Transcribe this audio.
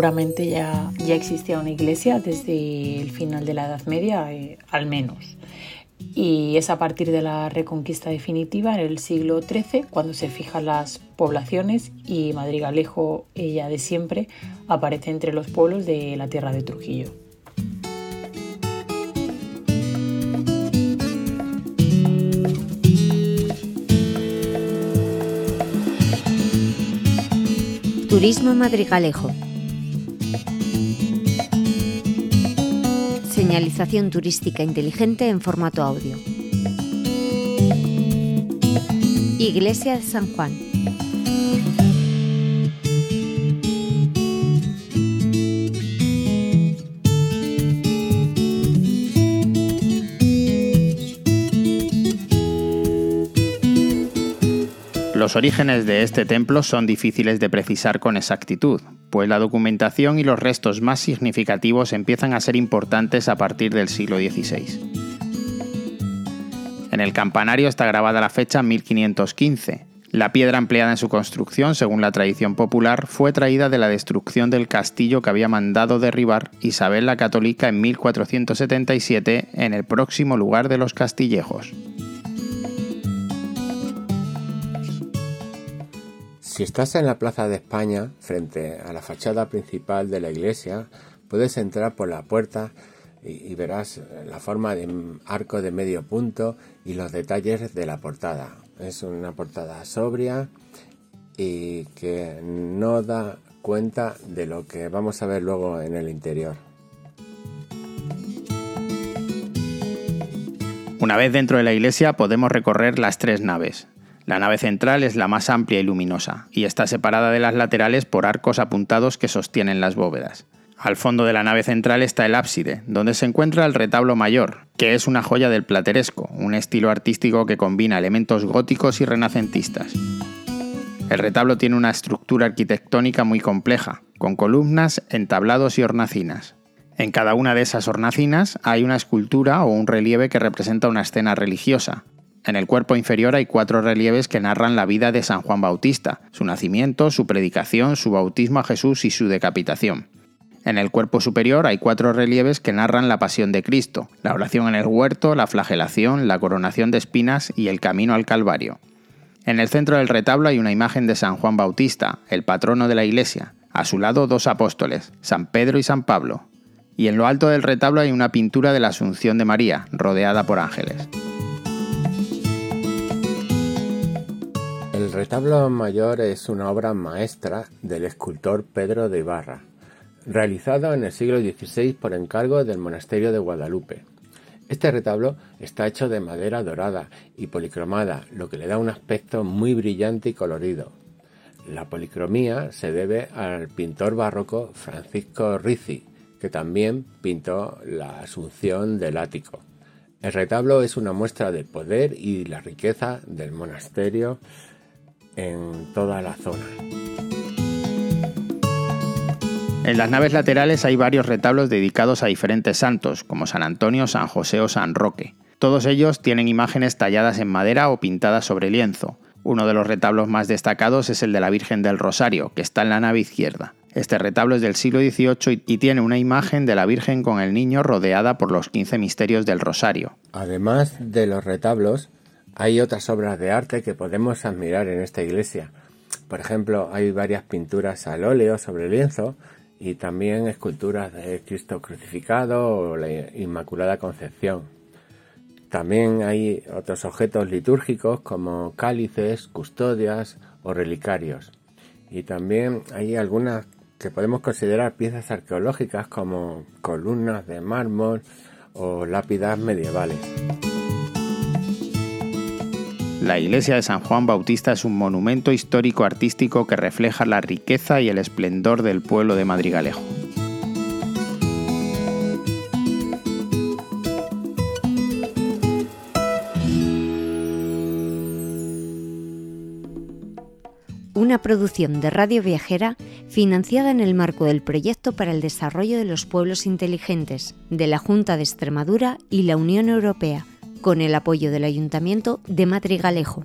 seguramente ya, ya existía una iglesia desde el final de la Edad Media, eh, al menos. Y es a partir de la reconquista definitiva en el siglo XIII cuando se fijan las poblaciones y Madrigalejo, ella de siempre, aparece entre los pueblos de la tierra de Trujillo. Turismo Madrigalejo. Señalización turística inteligente en formato audio. Iglesia de San Juan. Los orígenes de este templo son difíciles de precisar con exactitud, pues la documentación y los restos más significativos empiezan a ser importantes a partir del siglo XVI. En el campanario está grabada la fecha 1515. La piedra empleada en su construcción, según la tradición popular, fue traída de la destrucción del castillo que había mandado derribar Isabel la Católica en 1477 en el próximo lugar de los Castillejos. Si estás en la Plaza de España, frente a la fachada principal de la iglesia, puedes entrar por la puerta y, verás la forma de arco de medio punto y los detalles de la portada. Es una portada sobria y que no da cuenta de lo que vamos a ver luego en el interior. Una vez dentro de la iglesia podemos recorrer las tres naves, la nave central es la más amplia y luminosa, y está separada de las laterales por arcos apuntados que sostienen las bóvedas. Al fondo de la nave central está el ábside, donde se encuentra el retablo mayor, que es una joya del plateresco, un estilo artístico que combina elementos góticos y renacentistas. El retablo tiene una estructura arquitectónica muy compleja, con columnas, entablados y hornacinas. En cada una de esas hornacinas hay una escultura o un relieve que representa una escena religiosa, en el cuerpo inferior hay cuatro relieves que narran la vida de San Juan Bautista, su nacimiento, su predicación, su bautismo a Jesús y su decapitación. En el cuerpo superior hay cuatro relieves que narran la pasión de Cristo, la oración en el huerto, la flagelación, la coronación de espinas y el camino al Calvario. En el centro del retablo hay una imagen de San Juan Bautista, el patrono de la iglesia. A su lado dos apóstoles, San Pedro y San Pablo. Y en lo alto del retablo hay una pintura de la Asunción de María, rodeada por ángeles. El retablo mayor es una obra maestra del escultor Pedro de Ibarra, realizado en el siglo XVI por encargo del monasterio de Guadalupe. Este retablo está hecho de madera dorada y policromada, lo que le da un aspecto muy brillante y colorido. La policromía se debe al pintor barroco Francisco Rizzi, que también pintó la Asunción del Ático. El retablo es una muestra del poder y la riqueza del monasterio en toda la zona. En las naves laterales hay varios retablos dedicados a diferentes santos, como San Antonio, San José o San Roque. Todos ellos tienen imágenes talladas en madera o pintadas sobre lienzo. Uno de los retablos más destacados es el de la Virgen del Rosario, que está en la nave izquierda. Este retablo es del siglo XVIII y tiene una imagen de la Virgen con el niño rodeada por los 15 misterios del Rosario. Además de los retablos, hay otras obras de arte que podemos admirar en esta iglesia. Por ejemplo, hay varias pinturas al óleo sobre lienzo y también esculturas de Cristo crucificado o la Inmaculada Concepción. También hay otros objetos litúrgicos como cálices, custodias o relicarios. Y también hay algunas que podemos considerar piezas arqueológicas como columnas de mármol o lápidas medievales. La iglesia de San Juan Bautista es un monumento histórico artístico que refleja la riqueza y el esplendor del pueblo de Madrigalejo. Una producción de Radio Viajera financiada en el marco del Proyecto para el Desarrollo de los Pueblos Inteligentes de la Junta de Extremadura y la Unión Europea con el apoyo del Ayuntamiento de Madrigalejo.